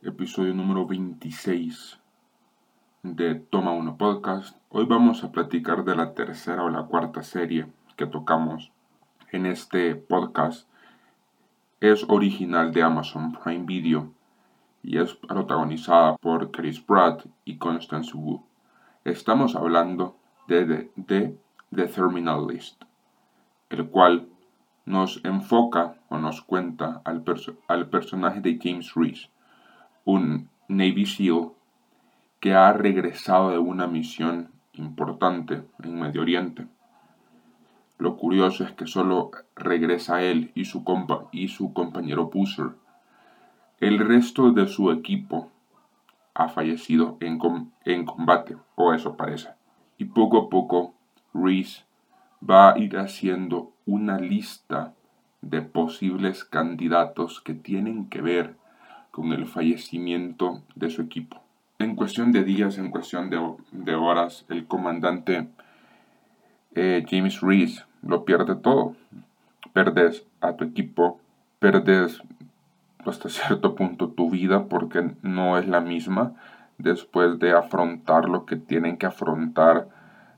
Episodio número 26 de Toma 1 Podcast. Hoy vamos a platicar de la tercera o la cuarta serie que tocamos en este podcast. Es original de Amazon Prime Video y es protagonizada por Chris Pratt y Constance Wu. Estamos hablando de, The Terminal List, el cual nos enfoca o nos cuenta al, al personaje de James Reese, un Navy SEAL que ha regresado de una misión importante en Medio Oriente. Lo curioso es que solo regresa él y su, compa y su compañero Busser. El resto de su equipo ha fallecido en, en combate, o eso parece. Y poco a poco Reese va a ir haciendo una lista de posibles candidatos que tienen que ver con el fallecimiento de su equipo. En cuestión de días, en cuestión de, horas, el comandante eh, James Reese lo pierde todo. Perdes a tu equipo, perdes hasta cierto punto tu vida porque no es la misma después de afrontar lo que tienen que afrontar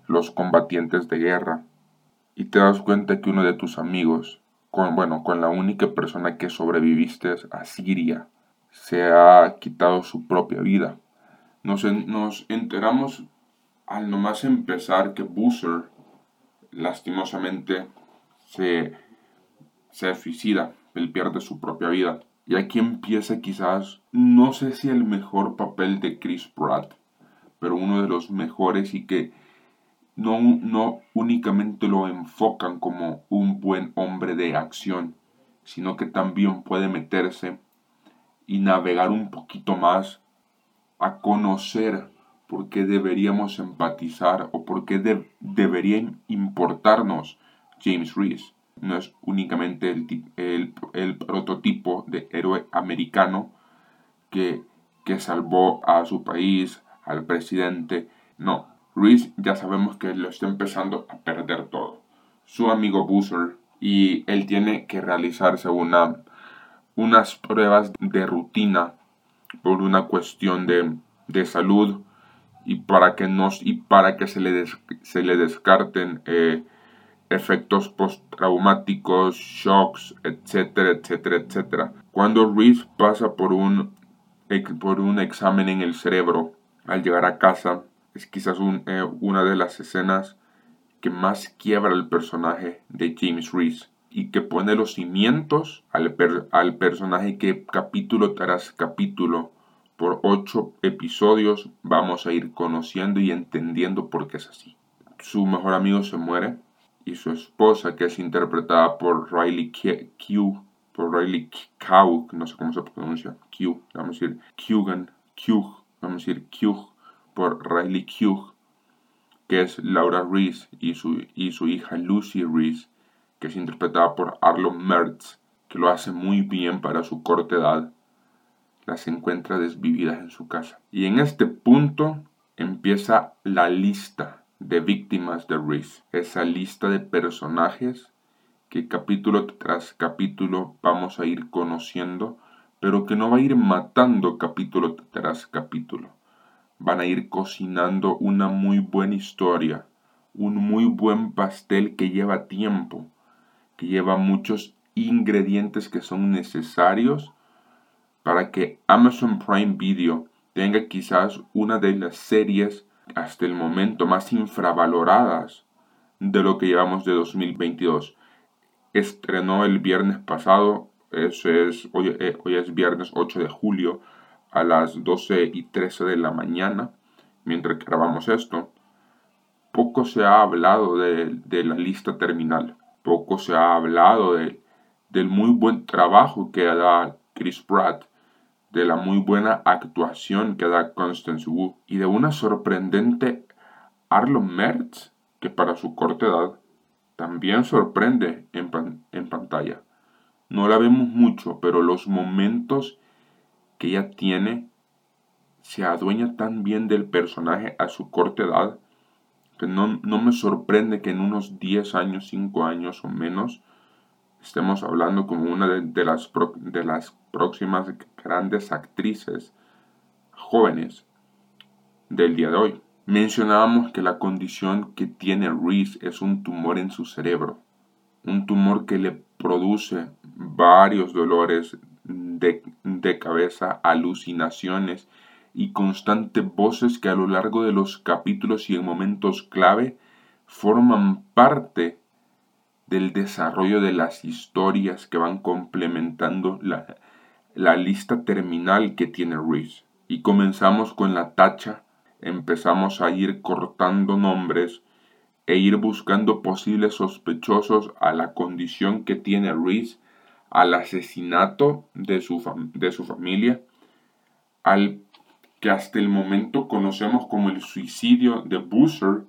los combatientes de guerra y te das cuenta que uno de tus amigos, con, bueno, con la única persona que sobreviviste a Siria, se ha quitado su propia vida. Nos, nos enteramos al nomás empezar que Busser lastimosamente se, se suicida, él pierde su propia vida. Y aquí empieza quizás, no sé si el mejor papel de Chris Pratt, pero uno de los mejores y que no, no únicamente lo enfocan como un buen hombre de acción, sino que también puede meterse y navegar un poquito más a conocer por qué deberíamos empatizar o por qué debería importarnos James Reese. No es únicamente el, el, prototipo de héroe americano que, que salvó a su país, al presidente. No, Reese ya sabemos que lo está empezando a perder todo. Su amigo Boozer y él tiene que realizarse una, unas pruebas de rutina por una cuestión de, de salud y para que, nos, y para que se, le se le descarten eh, efectos postraumáticos, shocks, etcétera, etcétera, etcétera. Cuando Reese pasa por un, por un examen en el cerebro, al llegar a casa, es quizás eh, una de las escenas que más quiebra el personaje de James Reese y que pone los cimientos al, al personaje que capítulo tras capítulo por ocho episodios vamos a ir conociendo y entendiendo por qué es así. Su mejor amigo se muere y su esposa, que es interpretada por Riley Q, por Riley no sé cómo se pronuncia, Q, vamos a decir Q, Q, vamos a decir Q, por Riley Hugh, que es Laura Reese, y su, y su hija Lucy Reese, que es interpretada por Arlo Mertz, que lo hace muy bien para su corta edad, las encuentra desvividas en su casa. Y en este punto empieza la lista de víctimas de Reese, esa lista de personajes que capítulo tras capítulo vamos a ir conociendo, pero que no va a ir matando capítulo tras capítulo van a ir cocinando una muy buena historia, un muy buen pastel que lleva tiempo, que lleva muchos ingredientes que son necesarios para que Amazon Prime Video tenga quizás una de las series hasta el momento más infravaloradas de lo que llevamos de 2022. Estrenó el viernes pasado, eso es, hoy, eh, hoy es viernes 8 de julio, a las 12 y 13 de la mañana, mientras grabamos esto, poco se ha hablado de, la lista terminal, poco se ha hablado de, del muy buen trabajo que da Chris Pratt, de la muy buena actuación que da Constance Wu y de una sorprendente Arlo Mertz, que para su corta edad también sorprende en, en pantalla. No la vemos mucho, pero los momentos que ella tiene se adueña tan bien del personaje a su corta edad que no, me sorprende que en unos 10 años, 5 años o menos estemos hablando como una de, las, de las próximas grandes actrices jóvenes del día de hoy. Mencionábamos que la condición que tiene Reese es un tumor en su cerebro, un tumor que le produce varios dolores de, cabeza, alucinaciones y constantes voces que a lo largo de los capítulos y en momentos clave forman parte del desarrollo de las historias que van complementando la, la lista terminal que tiene Reese. Y comenzamos con la tacha empezamos a ir cortando nombres e ir buscando posibles sospechosos a la condición que tiene Reese, al asesinato de su, de su familia, al que hasta el momento conocemos como el suicidio de Boozer,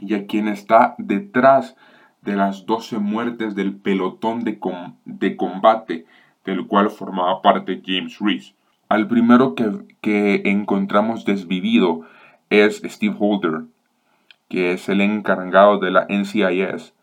y a quien está detrás de las 12 muertes del pelotón de, de combate del cual formaba parte James Reese. Al primero que, encontramos desvivido es Steve Holder, que es el encargado de la NCIS,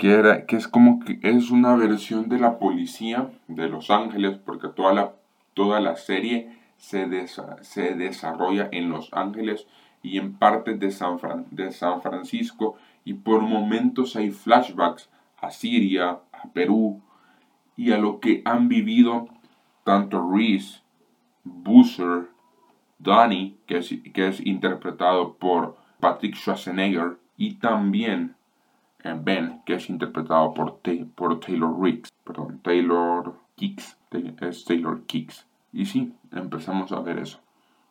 que, es como que es una versión de la policía de Los Ángeles, porque toda la, toda la serie se, se desarrolla en Los Ángeles y en partes de San, de San Francisco, y por momentos hay flashbacks a Siria, a Perú, y a lo que han vivido tanto Reese Boozer, Donnie, que es, que es interpretado por Patrick Schwarzenegger, y también Ben, que es interpretado por, por Taylor Riggs, perdón, Taylor Kicks, es Taylor Kicks. Y sí, empezamos a ver eso,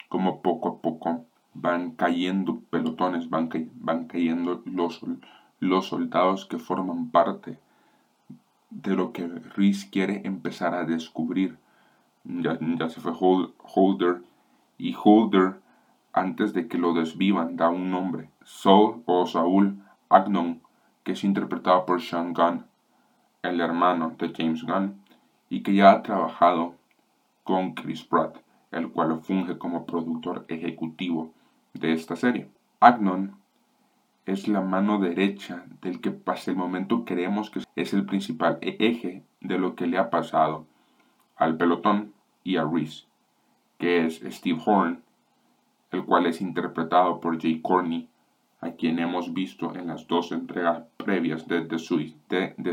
como poco a poco van cayendo pelotones, van, van cayendo los, los soldados que forman parte de lo que Riggs quiere empezar a descubrir ya, se fue Holder, y Holder, antes de que lo desvivan, da un nombre, Saul o Saúl Agnon, que es interpretado por Sean Gunn, el hermano de James Gunn, y que ya ha trabajado con Chris Pratt, el cual funge como productor ejecutivo de esta serie. Agnon es la mano derecha del que pasa el momento creemos que es el principal eje de lo que le ha pasado al pelotón y a Reese, que es Steve Horn, el cual es interpretado por Jay Corney, a quien hemos visto en las dos entregas previas de The,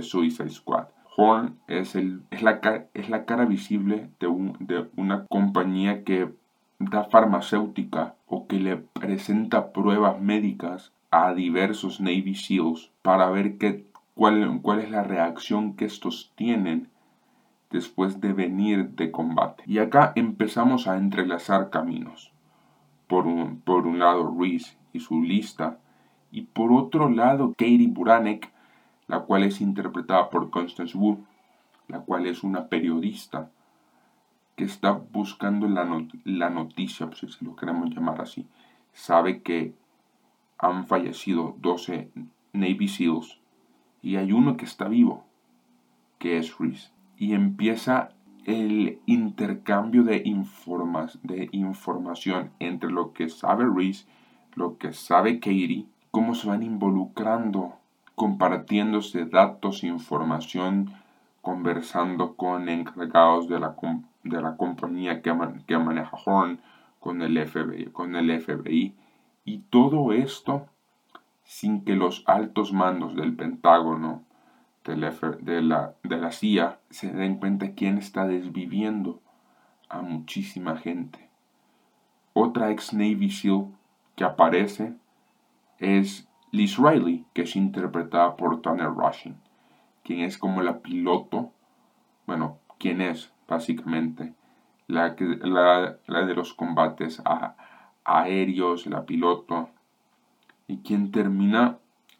Suicide Squad. Horn es, el, es, la, es la cara visible de, de una compañía que da farmacéutica o que le presenta pruebas médicas a diversos Navy SEALs para ver qué, cuál, cuál es la reacción que estos tienen después de venir de combate. Y acá empezamos a entrelazar caminos. Por un, por un lado Reese y su lista, y por otro lado Katie Buranek, la cual es interpretada por Constance Wu, la cual es una periodista que está buscando la, noticia, pues, si lo queremos llamar así. Sabe que han fallecido 12 Navy SEALs y hay uno que está vivo, que es Reese y empieza el intercambio de, informas, de información entre lo que sabe Reese, lo que sabe Katie, cómo se van involucrando, compartiéndose datos, información, conversando con encargados de la, de la compañía que, que maneja Horn, con el, FBI, con el FBI. Y todo esto sin que los altos mandos del Pentágono de la, de la CIA se den cuenta quién está desviviendo a muchísima gente. Otra ex Navy SEAL que aparece es Liz Riley, que es interpretada por Tanner Rushing, quien es como la piloto, bueno, quien es básicamente la, la, la de los combates aéreos, la piloto, y quien termina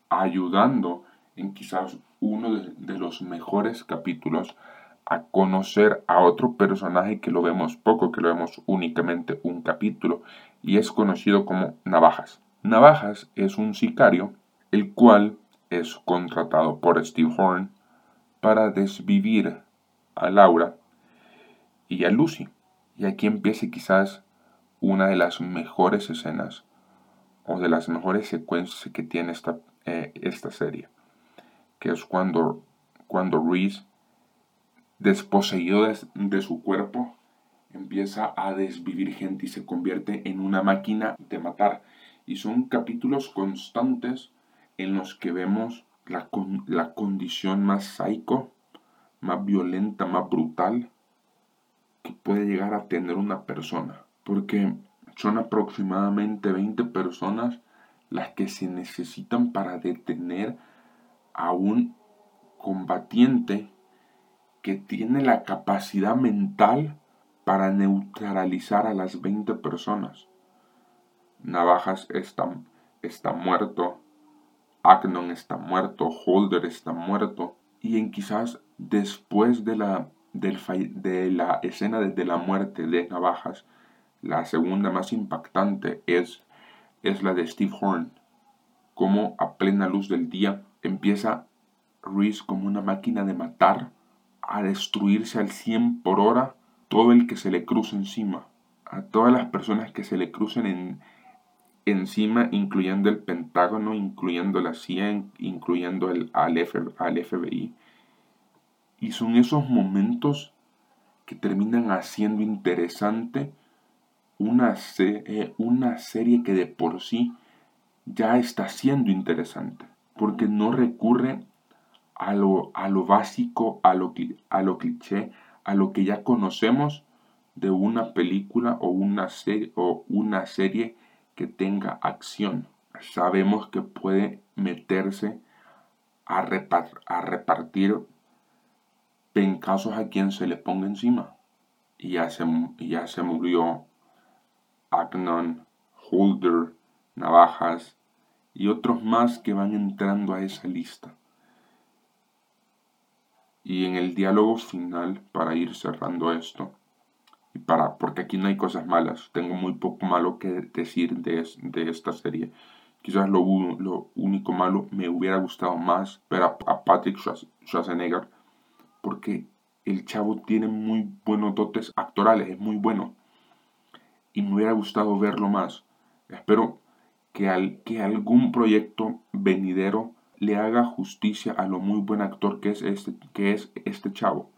ayudando en quizás uno de, los mejores capítulos a conocer a otro personaje que lo vemos poco, que lo vemos únicamente un capítulo, y es conocido como Navajas. Navajas es un sicario, el cual es contratado por Steve Horn para desvivir a Laura y a Lucy. Y aquí empieza quizás una de las mejores escenas o de las mejores secuencias que tiene esta, eh, esta serie que es cuando, cuando Reese, desposeído de, su cuerpo, empieza a desvivir gente y se convierte en una máquina de matar. Y son capítulos constantes en los que vemos la, la condición más psycho, más violenta, más brutal que puede llegar a tener una persona. Porque son aproximadamente 20 personas las que se necesitan para detener a un combatiente que tiene la capacidad mental para neutralizar a las 20 personas. Navajas está, está muerto, Agnon está muerto, Holder está muerto, y en quizás después de la, de la escena de la muerte de Navajas, la segunda más impactante es, es la de Steve Horn, como a plena luz del día empieza Reese como una máquina de matar a destruirse al 100 por hora todo el que se le cruce encima. A todas las personas que se le crucen en, encima, incluyendo el Pentágono, incluyendo la CIA, incluyendo el, al, al FBI. Y son esos momentos que terminan haciendo interesante una, eh, una serie que de por sí ya está siendo interesante, porque no recurre a lo, a lo básico, a lo, a lo cliché, a lo que ya conocemos de una película o una, serie, o una serie que tenga acción. Sabemos que puede meterse a, repartir pencazos a quien se le ponga encima. Y ya se, ya se murió Agnon, Holder, Navajas y otros más que van entrando a esa lista. Y en el diálogo final, para ir cerrando esto, y para, porque aquí no hay cosas malas, tengo muy poco malo que decir de, de esta serie. Quizás lo, lo, único malo me hubiera gustado más ver a, Patrick Schwarzenegger, porque el chavo tiene muy buenos dotes actorales, es muy bueno. Y me hubiera gustado verlo más. Espero que, al, que algún proyecto venidero le haga justicia a lo muy buen actor que es este, que es este chavo.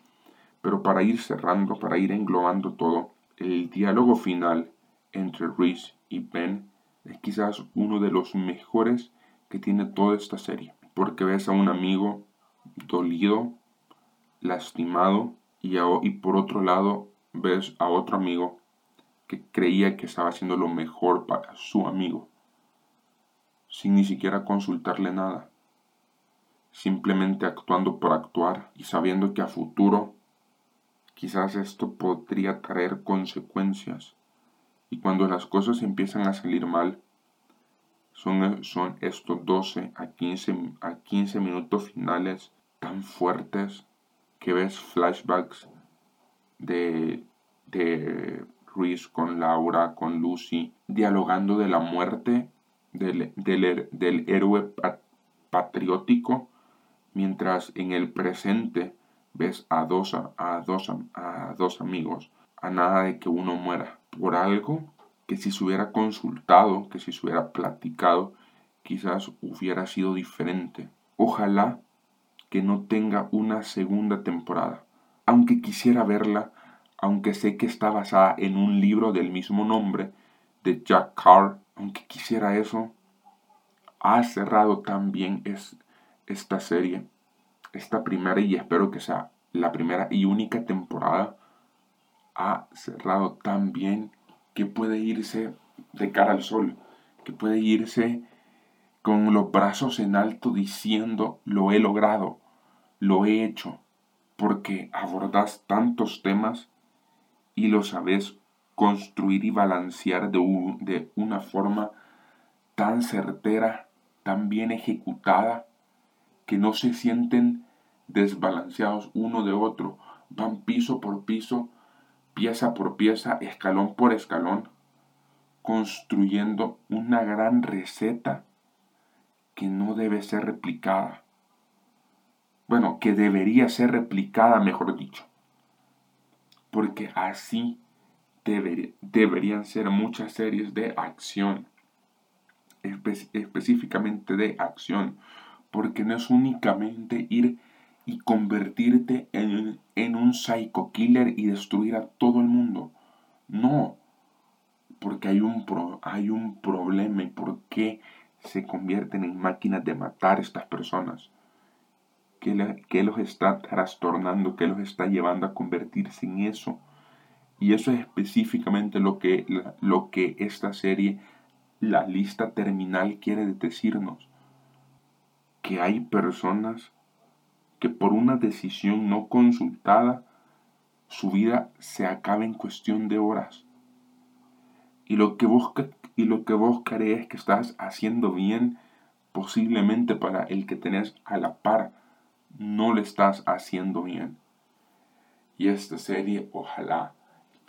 Pero para ir cerrando, para ir englobando todo, el diálogo final entre Reese y Ben es quizás uno de los mejores que tiene toda esta serie. Porque ves a un amigo dolido, lastimado, y, y por otro lado ves a otro amigo que creía que estaba haciendo lo mejor para su amigo, sin ni siquiera consultarle nada simplemente actuando por actuar y sabiendo que a futuro quizás esto podría traer consecuencias. Y cuando las cosas empiezan a salir mal, son, son estos 12 a 15, a 15 minutos finales tan fuertes que ves flashbacks de, de Reese con Laura, con Lucy, dialogando de la muerte del, del, del héroe patriótico mientras en el presente ves a dos, a, dos, a dos amigos, a nada de que uno muera por algo que si se hubiera consultado, que si se hubiera platicado, quizás hubiera sido diferente. Ojalá que no tenga una segunda temporada. Aunque quisiera verla, aunque sé que está basada en un libro del mismo nombre de Jack Carr, aunque quisiera eso, ha cerrado también es, esta serie, esta primera y espero que sea la primera y única temporada, ha cerrado tan bien que puede irse de cara al sol, que puede irse con los brazos en alto diciendo lo he logrado, lo he hecho, porque abordas tantos temas y lo sabes construir y balancear de, de una forma tan certera, tan bien ejecutada, que no se sienten desbalanceados uno de otro, van piso por piso, pieza por pieza, escalón por escalón, construyendo una gran receta que no debe ser replicada. Bueno, que debería ser replicada, mejor dicho. Porque así deberían ser muchas series de acción, específicamente de acción porque no es únicamente ir y convertirte en, en un psycho killer y destruir a todo el mundo. No, porque hay un, hay un problema y por qué se convierten en máquinas de matar a estas personas. ¿Qué, los está trastornando? ¿Qué los está llevando a convertirse en eso? Y eso es específicamente lo que, lo que esta serie, la lista terminal, quiere decirnos. Que hay personas que por una decisión no consultada, su vida se acaba en cuestión de horas. Y lo que vos, y lo que vos crees que estás haciendo bien, posiblemente para el que tenés a la par, no le estás haciendo bien. Y esta serie, ojalá,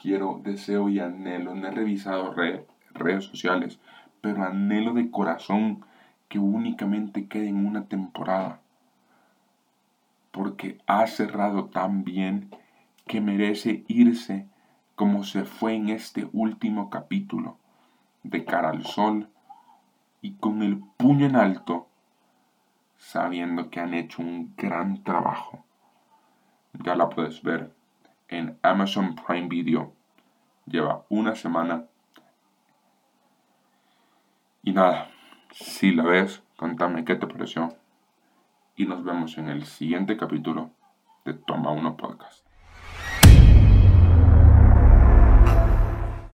quiero, deseo y anhelo, no he revisado redes sociales, pero anhelo de corazón que únicamente quede en una temporada. Porque ha cerrado tan bien que merece irse como se fue en este último capítulo, de cara al sol y con el puño en alto sabiendo que han hecho un gran trabajo. Ya la puedes ver en Amazon Prime Video. Lleva una semana. Y nada, si la ves, contame qué te pareció. Y nos vemos en el siguiente capítulo de Toma Uno Podcast.